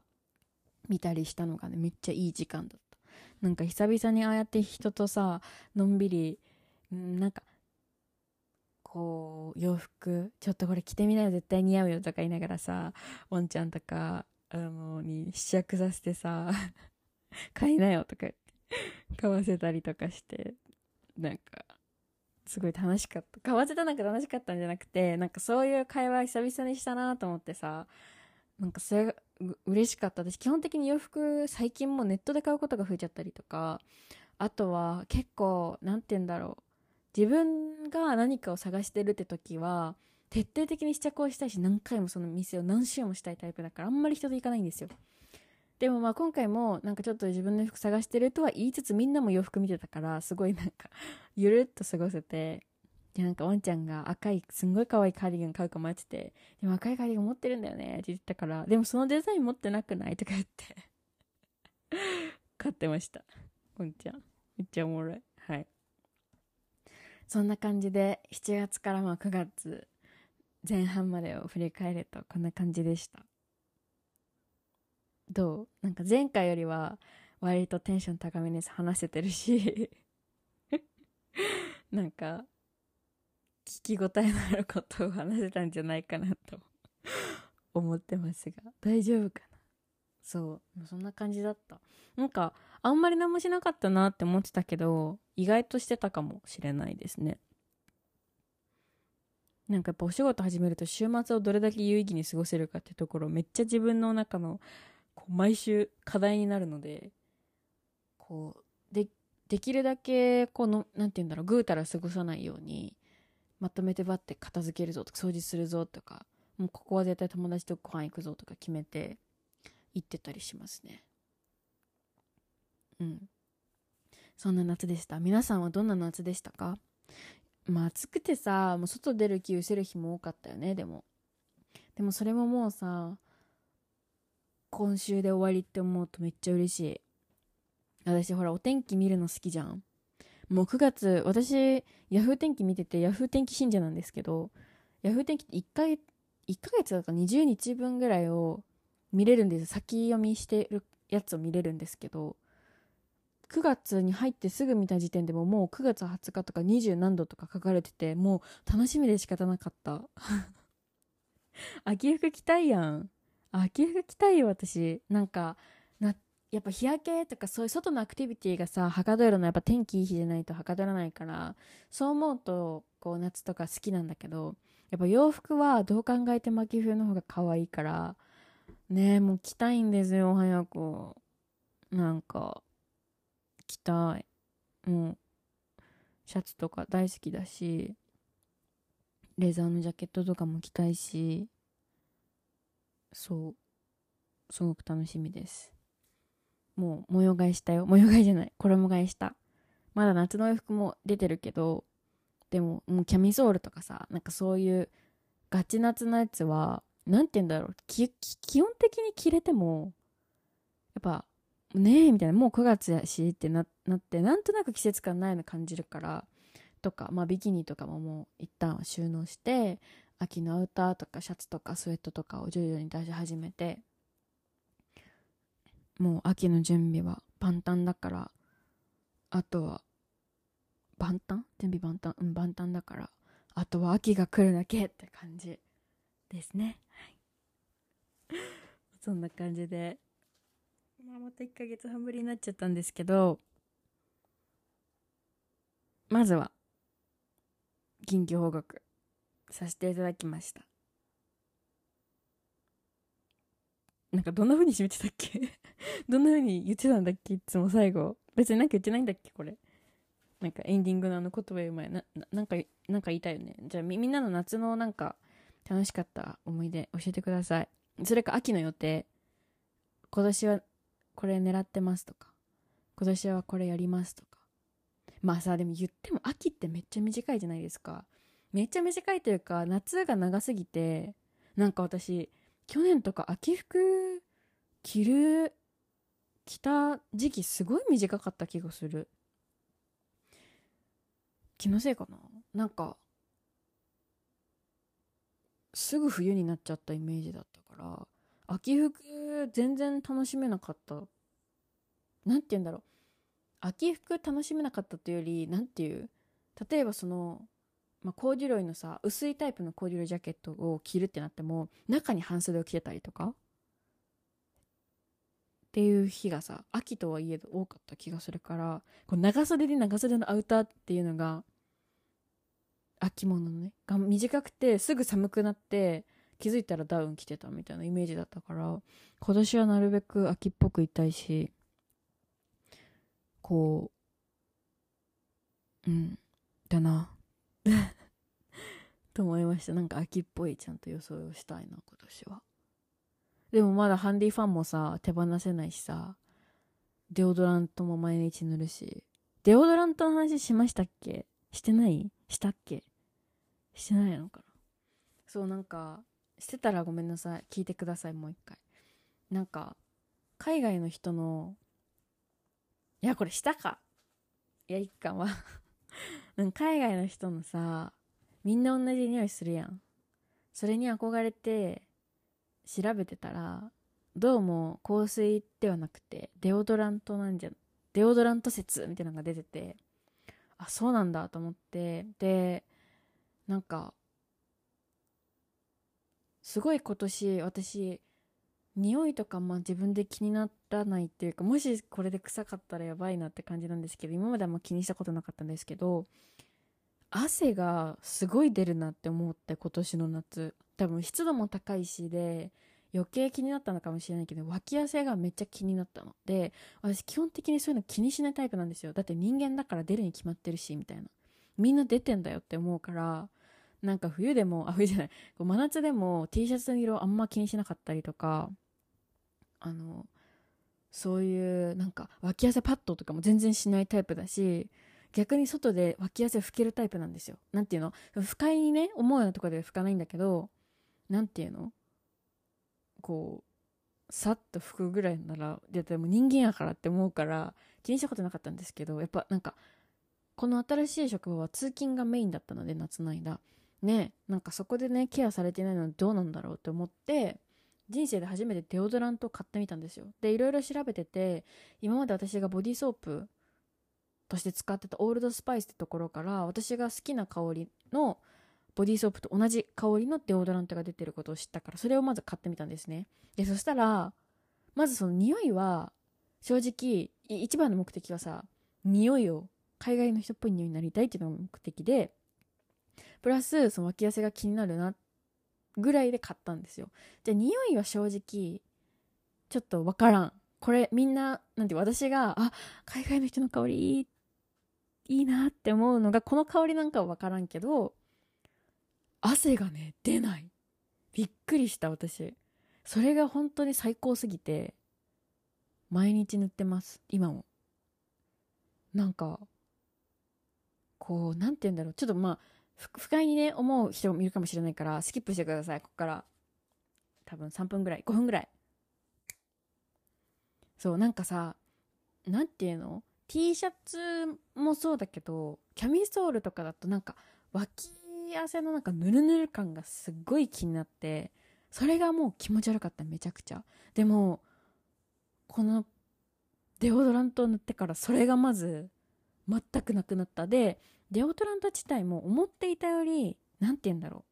見たりしたのがねめっちゃいい時間だった。なんか久々にああやって人とさのんびりんなんかこう洋服ちょっとこれ着てみなよ絶対似合うよとか言いながらさワンちゃんとかあのに試着させてさ 買いなよとか買わせたりとかしてなんかすごい楽しかった。買わせたなんか楽しかったんじゃなくてなんかそういう会話久々にしたなと思ってさなんかそれが嬉しかった。私基本的に洋服最近もネットで買うことが増えちゃったりとかあとは結構何て言うんだろう。自分が何かを探してるって時は徹底的に試着をしたいし何回もその店を何周もしたいタイプだからあんまり人と行かないんですよ。でもまあ今回もなんかちょっと自分の服探してるとは言いつつみんなも洋服見てたからすごいなんかゆるっと過ごせてでなんかワンちゃんが赤いすんごい可愛いカーディガン買うか迷っててでも赤いカーディガン持ってるんだよねって言ってたからでもそのデザイン持ってなくないとか言って買ってました。ワンちゃん。めっちゃおもろい。そんな感じで7月からまあ9月前半までを振り返るとこんな感じでした。どう？なんか前回よりは割とテンション高めに話せてるし なんか聞き応えのあることを話せたんじゃないかなと思ってますが大丈夫かな？そう。そんな感じだった。なんかあんまり何もしなかったなって思ってたけど意外としてたかもしれないですね。なんかやっぱお仕事始めると週末をどれだけ有意義に過ごせるかってところめっちゃ自分の中のこう毎週課題になるのでこうでできるだけこの何て言うんだろうぐうたら過ごさないようにまとめてバッて片付けるぞとか掃除するぞとかもうここは絶対友達とご飯行くぞとか決めて行ってたりしますね。うん。そんな夏でした。皆さんはどんな夏でしたか？まあ暑くてさもう外出る気失せる日も多かったよねでも。でもそれももうさ今週で終わりって思うとめっちゃ嬉しい。私ほらお天気見るの好きじゃん。もう9月私ヤフー天気見ててヤフー天気信者なんですけどヤフー天気って1ヶ月1ヶ月だから20日分ぐらいを見れるんです。先読みしてるやつを見れるんですけど9月に入ってすぐ見た時点でももう9月20日とか20何度とか書かれててもう楽しみで仕方なかった。秋服着たいやん。秋服着たいよ私。なんかなやっぱ日焼けとかそういう外のアクティビティがさはかどるのやっぱ天気いい日じゃないとはかどらないからそう思うとこう夏とか好きなんだけどやっぱ洋服はどう考えても秋冬の方が可愛いからねえもう着たいんですよ早く。なんか着たい。もうシャツとか大好きだしレザーのジャケットとかも着たいしそう。すごく楽しみです。もう模様替えしたよ。模様替えじゃない。衣替えした。まだ夏の洋服も出てるけどでももうキャミソールとかさなんかそういうガチ夏のやつは何て言うんだろう。基本的に着れてもやっぱねえみたいな。もう9月やしってなってなんとなく季節感ないの感じるからとかまあビキニとかももう一旦収納して秋のアウターとかシャツとかスウェットとかを徐々に出し始めてもう秋の準備は万端だからあとは万端？準備万端？うん万端だからあとは秋が来るだけって感じですね。そんな感じでまあ、また1ヶ月半ぶりになっちゃったんですけど、まずは、緊急報告させていただきました。なんかどんな風に締めてたっけ？どんな風に言ってたんだっけ？いつも最後。別になんか言ってないんだっけ？これ。なんかエンディングのあの言葉言う前な、ななんか、なんか言いたいよね。じゃあみんなの夏のなんか楽しかった思い出教えてください。それか秋の予定。今年はこれ狙ってますとか。今年はこれやりますとか。まあさでも言っても秋ってめっちゃ短いじゃないですか。めっちゃ短いというか夏が長すぎてなんか私去年とか秋服着る着た時期すごい短かった気がする。気のせいかな。なんかすぐ冬になっちゃったイメージだったから秋服全然楽しめなかった。何て言うんだろう。秋服楽しめなかったというより何て言う例えばその、まあ、コーデュロイのさ薄いタイプのコーデュロイジャケットを着るってなっても中に半袖を着てたりとかっていう日がさ秋とはいえ多かった気がするからこう長袖で長袖のアウターっていうのが秋物のねが短くてすぐ寒くなって気づいたらダウン着てたみたいなイメージだったから今年はなるべく秋っぽくいたいしこううんだな。と思いました。なんか秋っぽいちゃんと装いをしたいな今年は。でもまだハンディファンもさ手放せないしさデオドラントも毎日塗るし。デオドラントの話しましたっけ？してない？したっけ？してないのかな。そうなんかしてたらごめんなさい。聞いてくださいもう一回。なんか海外の人のいやこれしたか。いや一巻は海外の人のさみんな同じ匂いするやん。それに憧れて調べてたらどうも香水ではなくてデオドラントなんじゃデオドラント説みたいなのが出ててあそうなんだと思ってでなんかすごい今年私匂いとかまあ自分で気にならないっていうかもしこれで臭かったらやばいなって感じなんですけど今まであま気にしたことなかったんですけど汗がすごい出るなって思って今年の夏多分湿度も高いしで余計気になったのかもしれないけど脇汗がめっちゃ気になったので私基本的にそういうの気にしないタイプなんですよ。だって人間だから出るに決まってるしみたいな。みんな出てんだよって思うからなんか冬でも あ冬じゃない。真夏でも T シャツの色あんま気にしなかったりとかあのそういうなんか脇汗パッドとかも全然しないタイプだし逆に外で脇汗拭けるタイプなんですよ。なんていうの？不快にね思うようなところで拭かないんだけどなんていうの？こうさっと拭くぐらいならでも人間やからって思うから気にしたことなかったんですけどやっぱなんかこの新しい職場は通勤がメインだったので夏の間。ねなんかそこでねケアされてないのはどうなんだろうって思って人生で初めてデオドラントを買ってみたんですよ。でいろいろ調べてて今まで私がボディーソープとして使ってたオールドスパイスってところから私が好きな香りのボディーソープと同じ香りのデオドラントが出てることを知ったからそれをまず買ってみたんですね。でそしたらまずその匂いは正直一番の目的はさ匂いを海外の人っぽい匂いになりたいっていうのが目的でプラスその脇汗が気になるなぐらいで買ったんですよ。じゃあ匂いは正直ちょっとわからん。これみんななんて私があ海外の人の香りいいなって思うのがこの香りなんかはわからんけど汗がね出ない。びっくりした私。それが本当に最高すぎて毎日塗ってます今も。なんかこう何て言うんだろう。ちょっとまあ不快にね思う人もいるかもしれないからスキップしてください。ここから。多分3分ぐらい。5分ぐらい。そうなんかさ何て言うの？T シャツもそうだけどキャミソールとかだとなんか脇汗のなんかヌルヌル感がすっごい気になってそれがもう気持ち悪かっためちゃくちゃ。でもこのデオドラントを塗ってからそれがまず全くなくなった。でデオドラント自体も思っていたより何て言うんだろ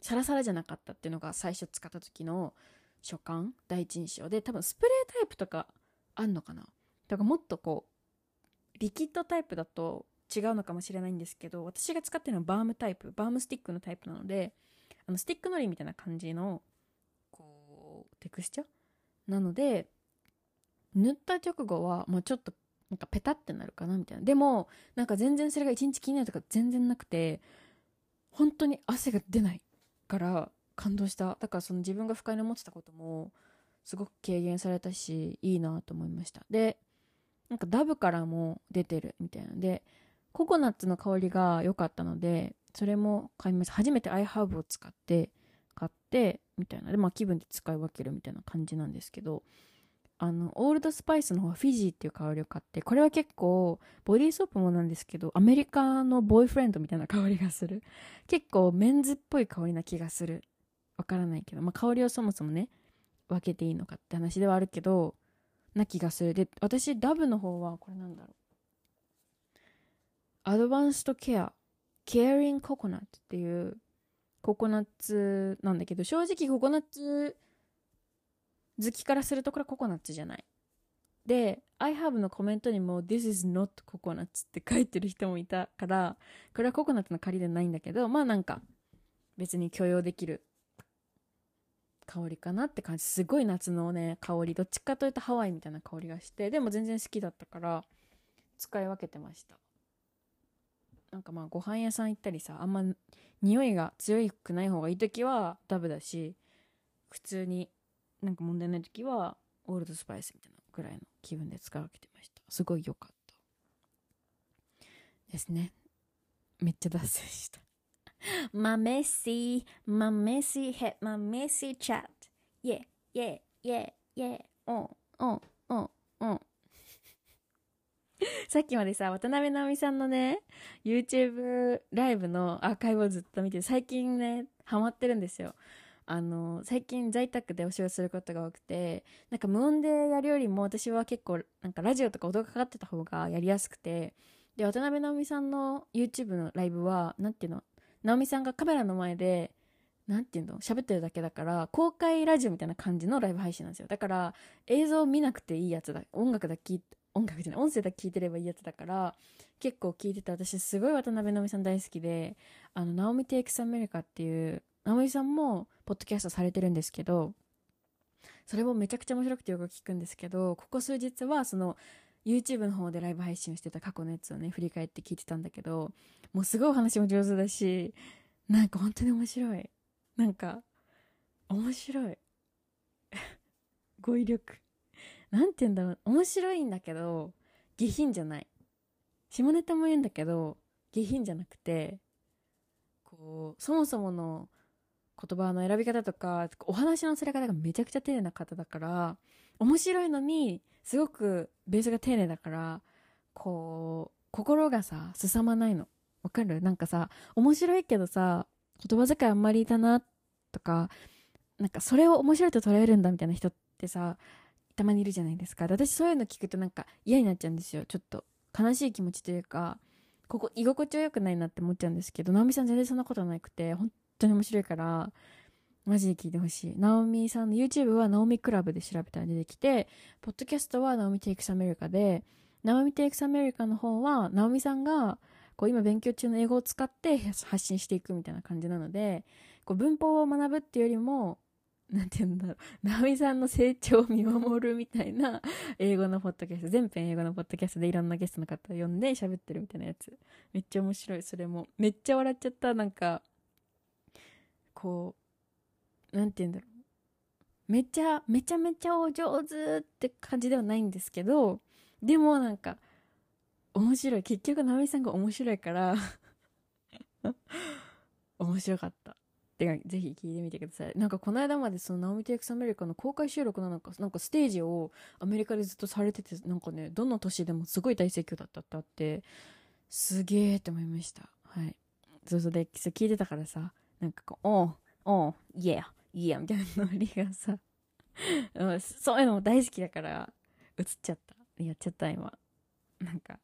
う。サラサラじゃなかったっていうのが最初使った時の初感第一印象。で多分スプレータイプとかあんのかな。だからもっとこうリキッドタイプだと違うのかもしれないんですけど私が使ってるのはバームタイプバームスティックのタイプなのであのスティックのりみたいな感じのこうテクスチャなので塗った直後はもうちょっとなんかペタってなるかなみたいな。でもなんか全然それが一日気になるとか全然なくて本当に汗が出ないから感動した。だからその自分が不快に思ってたこともすごく軽減されたしいいなと思いました。でなんかダブからも出てるみたいな。のでココナッツの香りが良かったのでそれも買いました初めて iHerb を使って買ってみたいな。でまあ気分で使い分けるみたいな感じなんですけどあのオールドスパイスの方はフィジーっていう香りを買ってこれは結構ボディーソープもなんですけどアメリカのボーイフレンドみたいな香りがする。結構メンズっぽい香りな気がする。わからないけど、まあ、香りをそもそもね分けていいのかって話ではあるけどな気がする。で私ダブの方はこれなんだろう。アドバンストケア、ケアリンココナッツっていうココナッツなんだけど、正直ココナッツ好きからするとこれココナッツじゃない。で、I have のコメントにも This is not coconuts って書いてる人もいたから、これはココナッツの仮ではないんだけど、まあなんか別に許容できる香りかなって感じ。すごい夏のね、香り。どっちかというとハワイみたいな香りがして、でも全然好きだったから使い分けてました。なんかまあご飯屋さん行ったりさあんま匂いが強くない方がいい時はダブだし普通になんか問題ない時はオールドスパイスみたいなぐらいの気分で使い分けてましたすごい良かったですねめっちゃ脱線した My messy, my messy head, my messy chat. Yeah, yeah, yeah, yeah. うん、うん、うん、うん。さっきまでさ、渡辺直美さんのね、YouTube ライブのアーカイブをずっと見て、最近ね、ハマってるんですよ。あの、最近在宅でお仕事することが多くて、なんか無音でやるよりも私は結構、なんかラジオとか音がかかってた方がやりやすくて、で、渡辺直美さんの YouTube のライブは、なんていうの、直美さんがカメラの前で、なんていうの喋ってるだけだから、公開ラジオみたいな感じのライブ配信なんですよ。だから、映像見なくていいやつだ。音楽だけ、音楽じゃない、音声だけ聞いてればいいやつだから、結構聞いてて、私すごい渡辺直美さん大好きで、あの、ナオミテイクスアメリカっていう、直美さんも、ポッドキャストされてるんですけど、それもめちゃくちゃ面白くてよく聞くんですけど、ここ数日は、その、YouTube の方でライブ配信してた過去のやつをね、振り返って聞いてたんだけど、もうすごいお話も上手だし、なんか本当に面白い。なんか、面白い。語彙力。なんて言うんだろう。面白いんだけど、下品じゃない。下ネタも言うんだけど、下品じゃなくて、こう、そもそもの言葉の選び方とか、お話のされ方がめちゃくちゃ丁寧な方だから、面白いのに、すごくベースが丁寧だから、こう、心がさ、すさまないの。わかる？なんかさ、面白いけどさ、言葉遣いあんまりだな、とか、なんかそれを面白いと捉えるんだみたいな人ってさ、たまにいるじゃないですか。私そういうの聞くとなんか嫌になっちゃうんですよ。ちょっと悲しい気持ちというか、ここ居心地は良くないなって思っちゃうんですけど、直美さん全然そんなことなくて、本当に面白いから、マジで聞いてほしい。ナオミさんの YouTube はナオミクラブで調べたら出てきて、ポッドキャストは Naomi Takes America で、 Naomi Takes America の方は、ナオミさんが、こう今勉強中の英語を使って発信していくみたいな感じなので、こう文法を学ぶっていうよりも、なんて言うんだろう、ナオミさんの成長を見守るみたいな英語のポッドキャスト、全編英語のポッドキャストでいろんなゲストの方を呼んで喋ってるみたいなやつ。めっちゃ面白い、それも。めっちゃ笑っちゃった、なんか、こう、なんて言うんだろう。めちゃ、めちゃめちゃお上手って感じではないんですけど、でもなんか、面白い。結局、ナミさんが面白いから 面白かったっ。てか、ぜひ聞いてみてください。なんかこの間までその Naomi Takes America の公開収録のなんか、なんかステージをアメリカでずっとされてて、なんかね、どの都市でもすごい大盛況だったってあって、すげえって思いました。はい。そうそうで、聞いてたからさ、なんかこう、 oh、oh、yeah、yeah みたいなノリがさ そういうのも大好きだから移っちゃったやっちゃった今なんか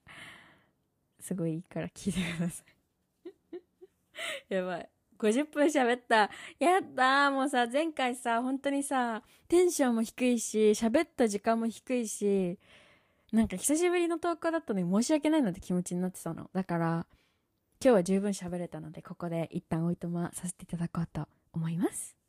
すごいいいから聞いてください やばい50分喋った。やったもうさ、前回さ、本当にさ、テンションも低いし、喋った時間も低いし、なんか久しぶりの投稿だったのに申し訳ないなって気持ちになってたの。だから、今日は十分喋れたので、ここで一旦おいとまさせていただこうと思います。